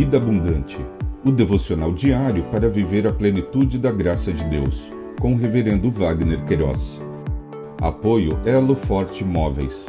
Vida Abundante, o devocional diário para viver a plenitude da graça de Deus, com o Reverendo Wagner Queiroz. Apoio Elo Forte Móveis.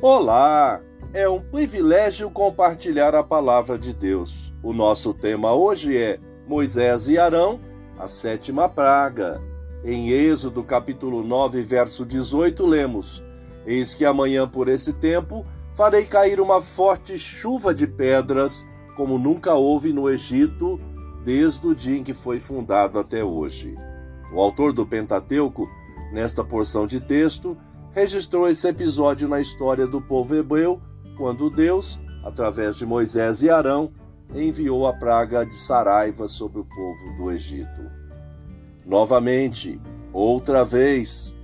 Olá! É um privilégio compartilhar a palavra de Deus. O nosso tema hoje é Moisés e Arão, a sétima praga. Em Êxodo capítulo 9, verso 18, lemos: Eis que amanhã por esse tempo farei cair uma forte chuva de pedras, como nunca houve no Egito, desde o dia em que foi fundado até hoje. O autor do Pentateuco, nesta porção de texto, registrou esse episódio na história do povo hebreu, quando Deus, através de Moisés e Arão, enviou a praga de Saraiva sobre o povo do Egito. Novamente, outra vez,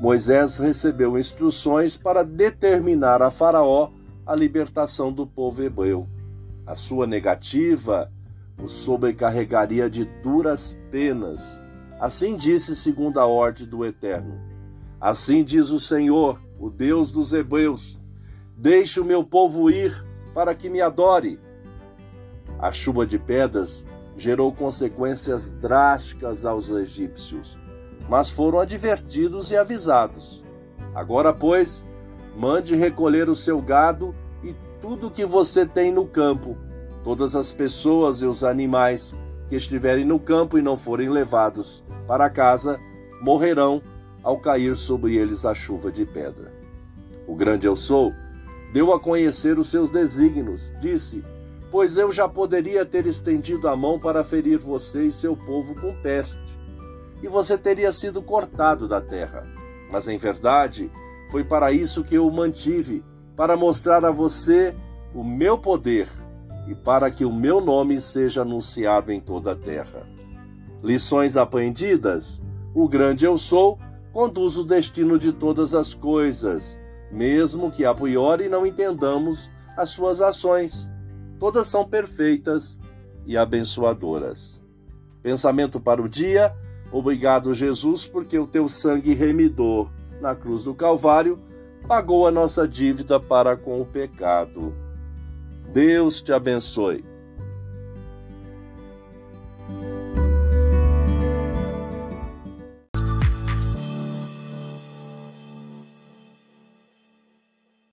Moisés recebeu instruções para determinar a Faraó a libertação do povo hebreu. A sua negativa o sobrecarregaria de duras penas. Assim disse segundo a ordem do Eterno. Assim diz o Senhor, o Deus dos hebreus: Deixe o meu povo ir para que me adore. A chuva de pedras gerou consequências drásticas aos egípcios, mas foram advertidos e avisados. Agora, pois, mande recolher o seu gado e tudo que você tem no campo, todas as pessoas e os animais que estiverem no campo e não forem levados para casa, morrerão ao cair sobre eles a chuva de pedra. O grande eu sou deu a conhecer os seus desígnios, disse: pois eu já poderia ter estendido a mão para ferir você e seu povo com peste, e você teria sido cortado da terra. Mas em verdade, foi para isso que eu o mantive, para mostrar a você o meu poder e para que o meu nome seja anunciado em toda a terra. Lições aprendidas: o grande eu sou conduz o destino de todas as coisas, mesmo que a priori não entendamos as suas ações todas são perfeitas e abençoadoras. Pensamento para o dia: Obrigado, Jesus, porque o teu sangue remidor na cruz do Calvário pagou a nossa dívida para com o pecado. Deus te abençoe.